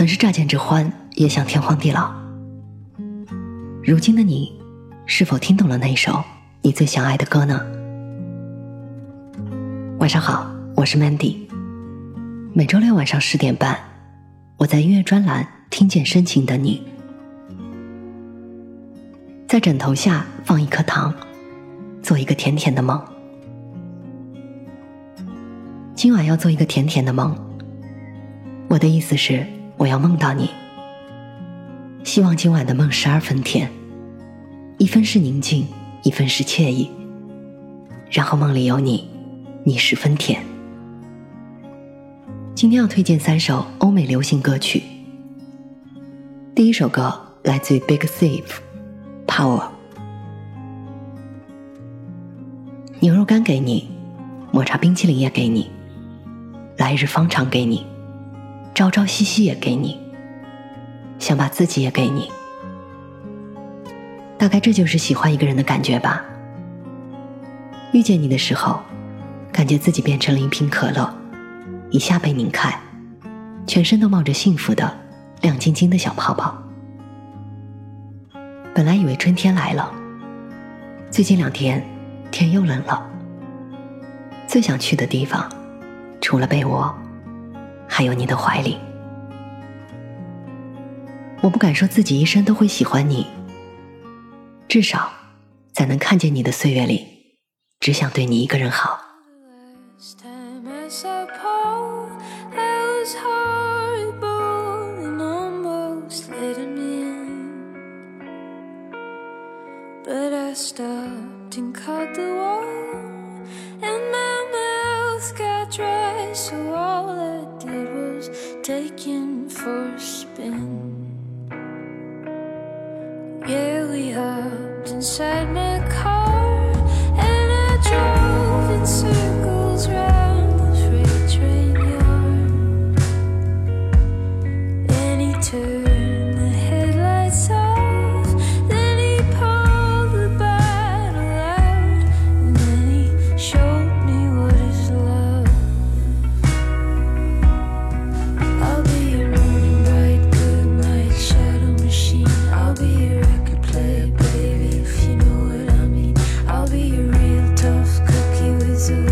曾是乍见之欢，也想天荒地老。如今的你，是否听懂了那一首你最想爱的歌呢？晚上好，我是 Mandy。每周六晚上十点半，我在音乐专栏听见深情的你，在枕头下放一颗糖，做一个甜甜的梦。今晚要做一个甜甜的梦。我的意思是，我要梦到你。希望今晚的梦十二分甜，一分是宁静，一分是惬意。然后梦里有你，你十分甜。今天要推荐三首欧美流行歌曲。第一首歌来自于 Big Thief，Power。牛肉干给你，抹茶冰淇淋也给你。来日方长给你，朝朝夕夕也给你，想把自己也给你。大概这就是喜欢一个人的感觉吧。遇见你的时候，感觉自己变成了一瓶可乐，一下被拧开，全身都冒着幸福的亮晶晶的小泡泡。本来以为春天来了，最近两天天又冷了。最想去的地方。除了被窝，还有你的怀里。我不敢说自己一生都会喜欢你，至少在能看见你的岁月里，只想对你一个人好。taken we hopped inside my car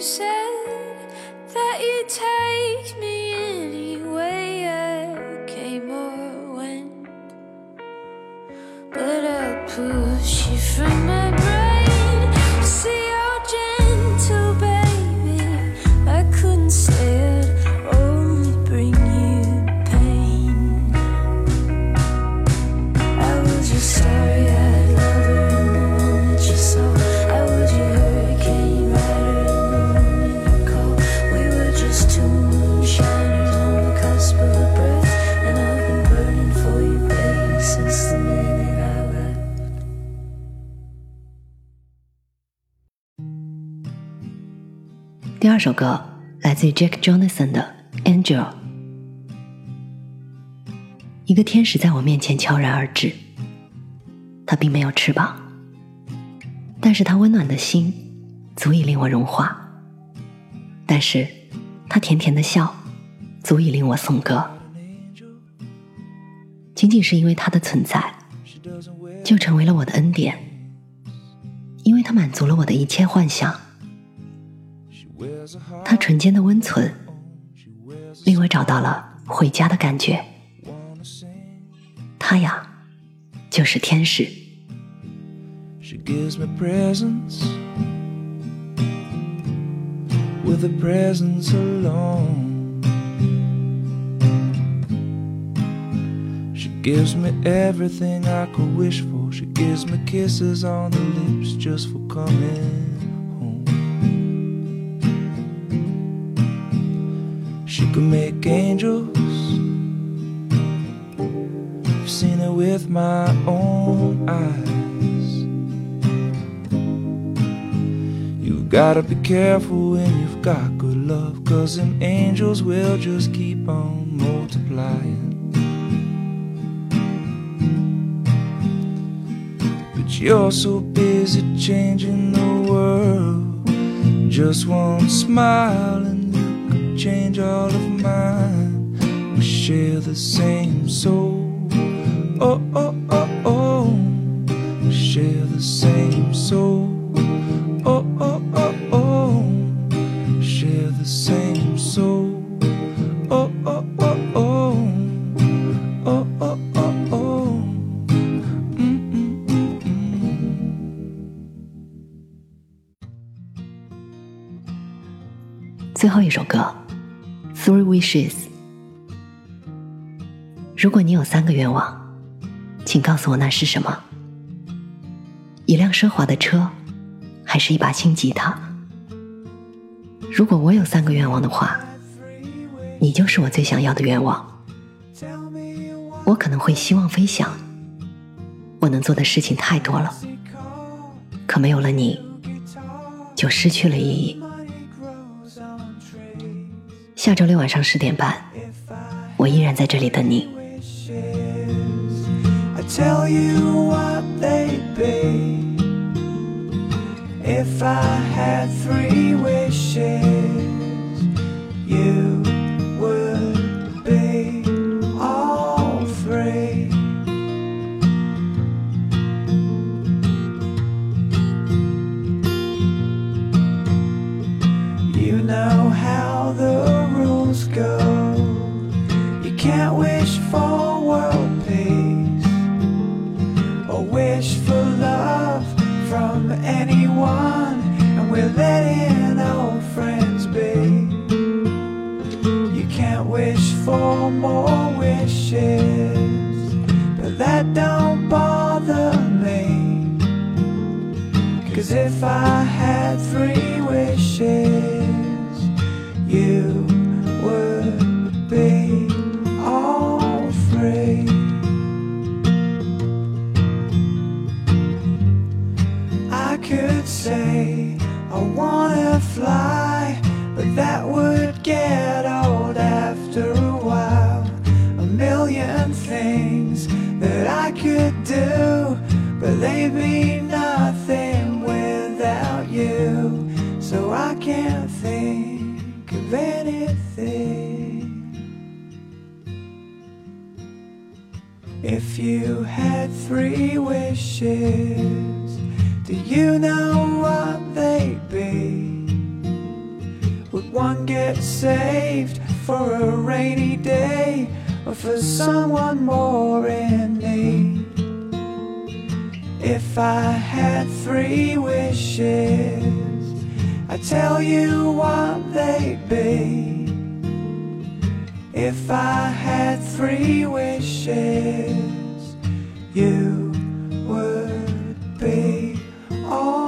said 第二首歌来自于 Jack Johnson 的《Angel》。一个天使在我面前悄然而至，他并没有翅膀，但是他温暖的心足以令我融化。但是，他甜甜的笑，足以令我颂歌。仅仅是因为它的存在，就成为了我的恩典，因为它满足了我的一切幻想。它纯洁的温存，令我找到了回家的感觉。它呀，就是天使。She gives me presents with a presence alone. She gives me everything I could wish for. She gives me kisses on the lips just for coming can make angels. I've seen it with my own eyes. You've gotta be careful when you've got good love, cause them angels will just keep on multiplying. But you're so busy changing the world. Just one smile you change all of mine. We share the same soul. Oh, oh, oh, oh. We share the same soul. Oh, oh, oh, oh. Share the same soul. Oh, oh, oh, oh. Oh, oh, oh, oh. Mm, mm, mm, mm. 最后一首歌《 Three Wishes》。如果你有三个愿望，请告诉我那是什么？一辆奢华的车，还是一把新吉他？如果我有三个愿望的话，你就是我最想要的愿望。我可能会希望飞翔，我能做的事情太多了，可没有了你，就失去了意义。下周六晚上十点半，我依然在这里等你。I tell you what they'd be if I had three wishes. You would be all three. You know how the go. You can't wish for world peace or wish for love from anyone, and we're letting old friends be. You can't wish for more wishes, but that don't bother me. Cause if I had three wishes, you but they'd be nothing without you. So I can't think of anything. If you had three wishes, do you know what they'd be? Would one get saved for a rainy day or for someone more in need? If I had three wishes, I'd tell you what they'd be. If I had three wishes, you would be all.